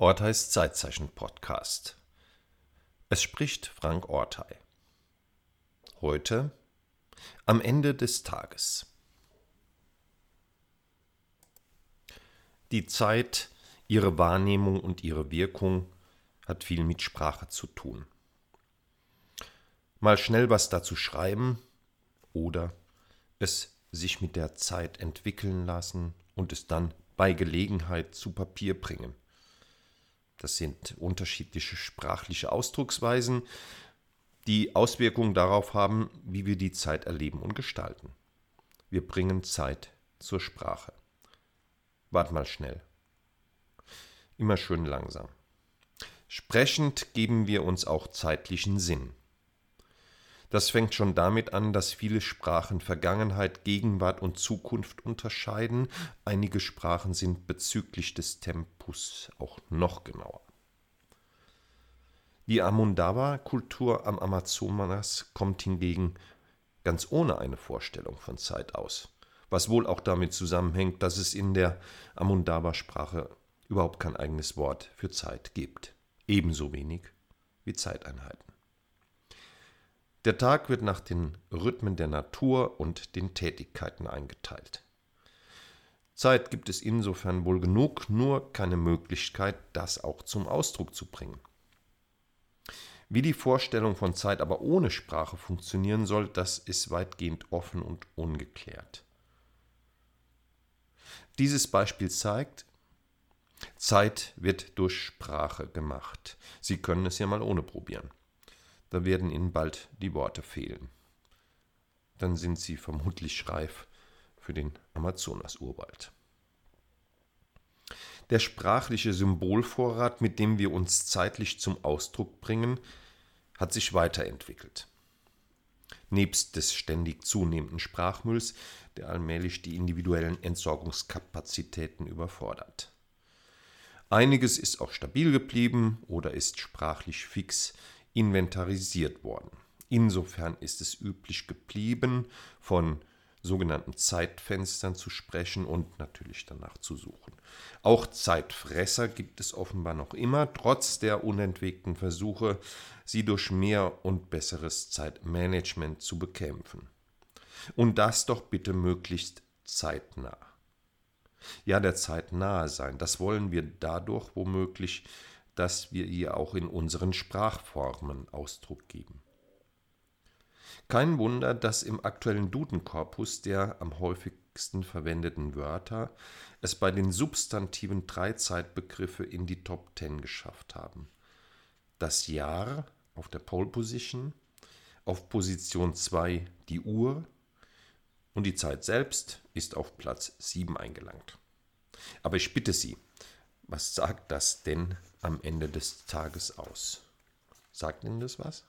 Ort heißt Zeitzeichen Podcast. Es spricht Frank Ortei. Heute am Ende des Tages. Die Zeit, ihre Wahrnehmung und ihre Wirkung hat viel mit Sprache zu tun. Mal schnell was dazu schreiben oder es sich mit der Zeit entwickeln lassen und es dann bei Gelegenheit zu Papier bringen. Das sind unterschiedliche sprachliche Ausdrucksweisen, die Auswirkungen darauf haben, wie wir die Zeit erleben und gestalten. Wir bringen Zeit zur Sprache. Wart mal schnell. Immer schön langsam. Sprechend geben wir uns auch zeitlichen Sinn. Das fängt schon damit an, dass viele Sprachen Vergangenheit, Gegenwart und Zukunft unterscheiden. Einige Sprachen sind bezüglich des Tempus auch noch genauer. Die Amundawa-Kultur am Amazonas kommt hingegen ganz ohne eine Vorstellung von Zeit aus, was wohl auch damit zusammenhängt, dass es in der Amundawa-Sprache überhaupt kein eigenes Wort für Zeit gibt, ebenso wenig wie Zeiteinheiten. Der Tag wird nach den Rhythmen der Natur und den Tätigkeiten eingeteilt. Zeit gibt es insofern wohl genug, nur keine Möglichkeit, das auch zum Ausdruck zu bringen. Wie die Vorstellung von Zeit aber ohne Sprache funktionieren soll, das ist weitgehend offen und ungeklärt. Dieses Beispiel zeigt, Zeit wird durch Sprache gemacht. Sie können es ja mal ohne probieren da werden Ihnen bald die Worte fehlen. Dann sind Sie vermutlich reif für den Amazonas-Urwald. Der sprachliche Symbolvorrat, mit dem wir uns zeitlich zum Ausdruck bringen, hat sich weiterentwickelt. Nebst des ständig zunehmenden Sprachmülls, der allmählich die individuellen Entsorgungskapazitäten überfordert. Einiges ist auch stabil geblieben oder ist sprachlich fix inventarisiert worden. Insofern ist es üblich geblieben, von sogenannten Zeitfenstern zu sprechen und natürlich danach zu suchen. Auch Zeitfresser gibt es offenbar noch immer, trotz der unentwegten Versuche, sie durch mehr und besseres Zeitmanagement zu bekämpfen. Und das doch bitte möglichst zeitnah. Ja, der Zeit nahe sein, das wollen wir dadurch womöglich dass wir ihr auch in unseren Sprachformen Ausdruck geben. Kein Wunder, dass im aktuellen Dudenkorpus der am häufigsten verwendeten Wörter es bei den substantiven drei Zeitbegriffe in die Top Ten geschafft haben. Das Jahr auf der Pole Position, auf Position 2 die Uhr und die Zeit selbst ist auf Platz 7 eingelangt. Aber ich bitte Sie, was sagt das denn am Ende des Tages aus? Sagt Ihnen das was?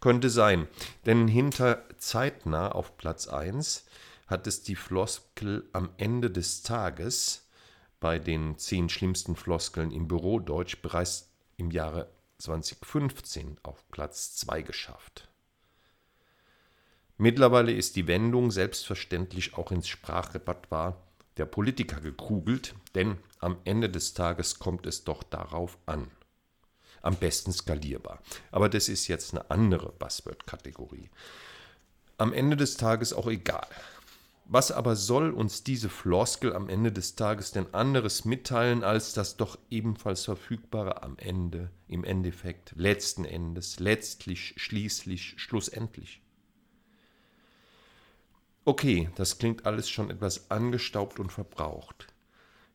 Könnte sein, denn hinter zeitnah auf Platz 1 hat es die Floskel am Ende des Tages bei den zehn schlimmsten Floskeln im Bürodeutsch bereits im Jahre 2015 auf Platz 2 geschafft. Mittlerweile ist die Wendung selbstverständlich auch ins Sprachrepertoire der Politiker gekugelt, denn am Ende des Tages kommt es doch darauf an. Am besten skalierbar. Aber das ist jetzt eine andere Buzzword-Kategorie. Am Ende des Tages auch egal. Was aber soll uns diese Floskel am Ende des Tages denn anderes mitteilen, als das doch ebenfalls verfügbare am Ende, im Endeffekt, letzten Endes, letztlich, schließlich, schlussendlich? Okay, das klingt alles schon etwas angestaubt und verbraucht.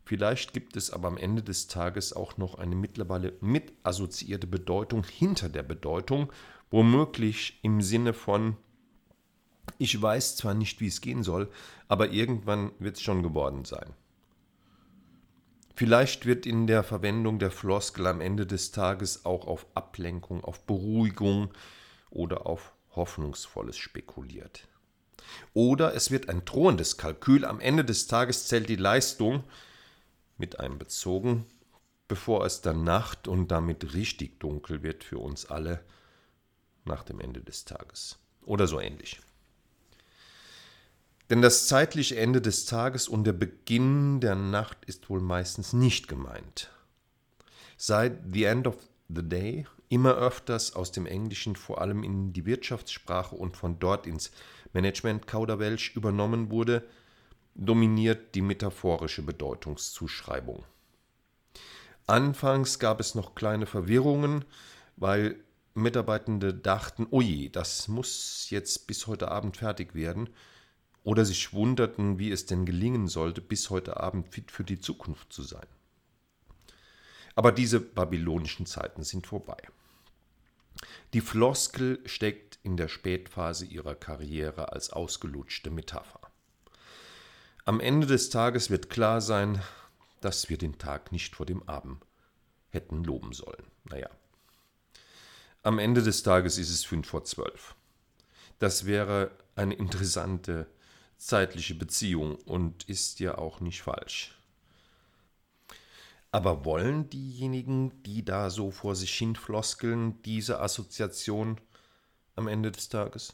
Vielleicht gibt es aber am Ende des Tages auch noch eine mittlerweile mit assoziierte Bedeutung hinter der Bedeutung, womöglich im Sinne von ich weiß zwar nicht, wie es gehen soll, aber irgendwann wird es schon geworden sein. Vielleicht wird in der Verwendung der Floskel am Ende des Tages auch auf Ablenkung, auf Beruhigung oder auf Hoffnungsvolles spekuliert. Oder es wird ein drohendes Kalkül. Am Ende des Tages zählt die Leistung mit einbezogen, bevor es dann Nacht und damit richtig dunkel wird für uns alle nach dem Ende des Tages. Oder so ähnlich. Denn das zeitliche Ende des Tages und der Beginn der Nacht ist wohl meistens nicht gemeint. Seit The End of the Day immer öfters aus dem Englischen vor allem in die Wirtschaftssprache und von dort ins Management-Kauderwelsch übernommen wurde, dominiert die metaphorische Bedeutungszuschreibung. Anfangs gab es noch kleine Verwirrungen, weil Mitarbeitende dachten, oje, oh das muss jetzt bis heute Abend fertig werden, oder sich wunderten, wie es denn gelingen sollte, bis heute Abend fit für die Zukunft zu sein. Aber diese babylonischen Zeiten sind vorbei. Die Floskel steckt in der Spätphase ihrer Karriere als ausgelutschte Metapher. Am Ende des Tages wird klar sein, dass wir den Tag nicht vor dem Abend hätten loben sollen. Naja. Am Ende des Tages ist es fünf vor zwölf. Das wäre eine interessante zeitliche Beziehung und ist ja auch nicht falsch. Aber wollen diejenigen, die da so vor sich hin floskeln, diese Assoziation am Ende des Tages?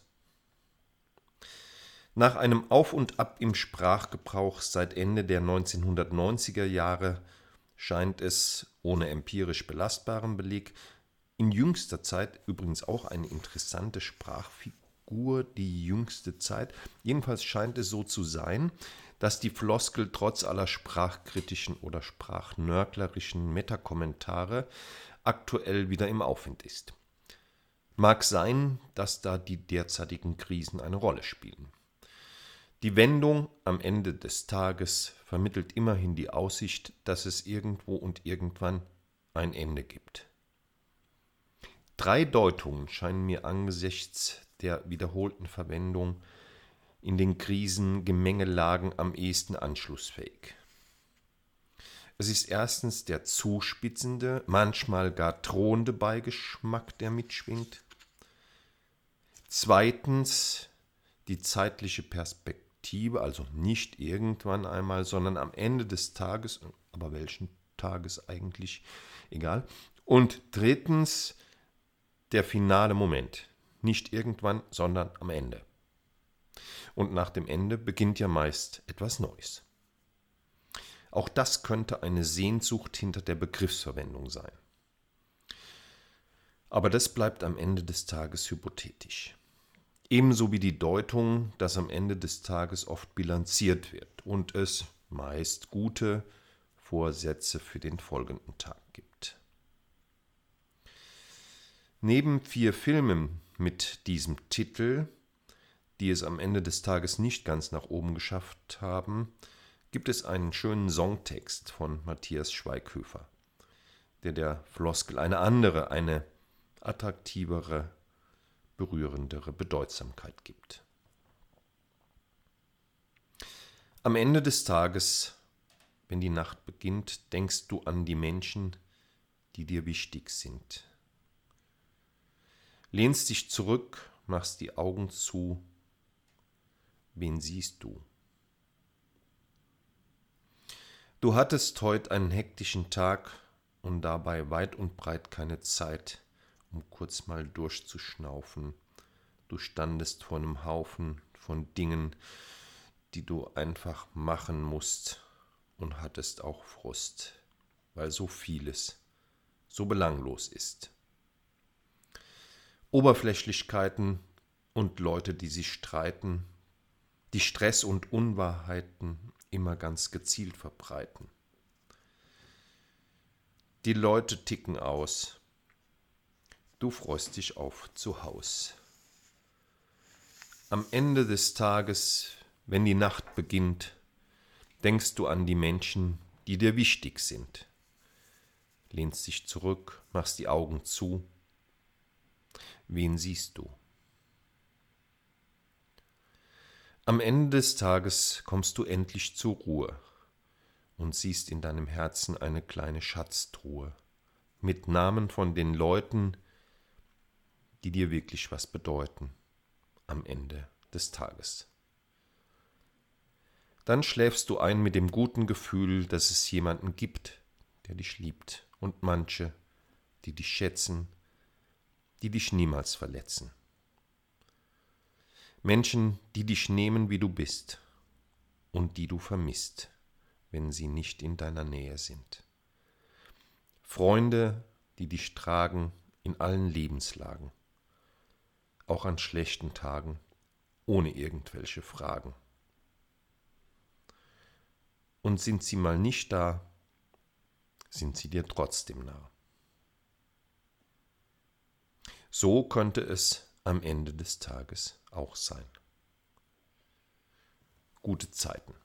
Nach einem Auf und Ab im Sprachgebrauch seit Ende der 1990er Jahre scheint es, ohne empirisch belastbaren Beleg, in jüngster Zeit übrigens auch eine interessante Sprachfigur, die jüngste Zeit. Jedenfalls scheint es so zu sein, dass die Floskel trotz aller sprachkritischen oder sprachnörglerischen Metakommentare aktuell wieder im Aufwind ist. Mag sein, dass da die derzeitigen Krisen eine Rolle spielen. Die Wendung am Ende des Tages vermittelt immerhin die Aussicht, dass es irgendwo und irgendwann ein Ende gibt. Drei Deutungen scheinen mir angesichts der wiederholten Verwendung in den Krisengemengelagen am ehesten anschlussfähig. Es ist erstens der zuspitzende, manchmal gar drohende Beigeschmack, der mitschwingt. Zweitens die zeitliche Perspektive, also nicht irgendwann einmal, sondern am Ende des Tages, aber welchen Tages eigentlich, egal. Und drittens der finale Moment, nicht irgendwann, sondern am Ende und nach dem Ende beginnt ja meist etwas Neues. Auch das könnte eine Sehnsucht hinter der Begriffsverwendung sein. Aber das bleibt am Ende des Tages hypothetisch. Ebenso wie die Deutung, dass am Ende des Tages oft bilanziert wird und es meist gute Vorsätze für den folgenden Tag gibt. Neben vier Filmen mit diesem Titel die es am Ende des Tages nicht ganz nach oben geschafft haben, gibt es einen schönen Songtext von Matthias Schweighöfer, der der Floskel eine andere, eine attraktivere, berührendere Bedeutsamkeit gibt. Am Ende des Tages, wenn die Nacht beginnt, denkst du an die Menschen, die dir wichtig sind. Lehnst dich zurück, machst die Augen zu Wen siehst du? Du hattest heute einen hektischen Tag und dabei weit und breit keine Zeit, um kurz mal durchzuschnaufen. Du standest vor einem Haufen von Dingen, die du einfach machen musst und hattest auch Frust, weil so vieles so belanglos ist. Oberflächlichkeiten und Leute, die sich streiten, die Stress und Unwahrheiten immer ganz gezielt verbreiten. Die Leute ticken aus. Du freust dich auf zu Haus. Am Ende des Tages, wenn die Nacht beginnt, denkst du an die Menschen, die dir wichtig sind. Lehnst dich zurück, machst die Augen zu. Wen siehst du? Am Ende des Tages kommst du endlich zur Ruhe und siehst in deinem Herzen eine kleine Schatztruhe mit Namen von den Leuten, die dir wirklich was bedeuten am Ende des Tages. Dann schläfst du ein mit dem guten Gefühl, dass es jemanden gibt, der dich liebt und manche, die dich schätzen, die dich niemals verletzen. Menschen, die dich nehmen, wie du bist und die du vermisst, wenn sie nicht in deiner Nähe sind. Freunde, die dich tragen in allen Lebenslagen, auch an schlechten Tagen, ohne irgendwelche Fragen. Und sind sie mal nicht da, sind sie dir trotzdem nah. So könnte es am Ende des Tages auch sein. Gute Zeiten.